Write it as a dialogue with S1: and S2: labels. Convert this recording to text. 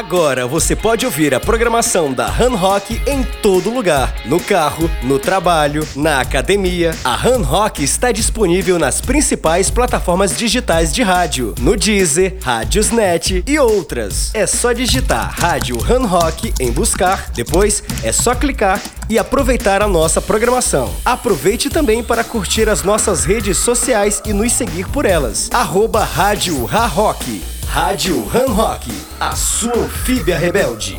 S1: Agora você pode ouvir a programação da Han Rock em todo lugar. No carro, no trabalho, na academia. A Han Rock está disponível nas principais plataformas digitais de rádio. No Deezer, Rádiosnet e outras. É só digitar Rádio Han Rock em buscar. Depois é só clicar e aproveitar a nossa programação. Aproveite também para curtir as nossas redes sociais e nos seguir por elas. Arroba Rádio Ha Rock. Rádio Han Rock, a sua anfíbia rebelde.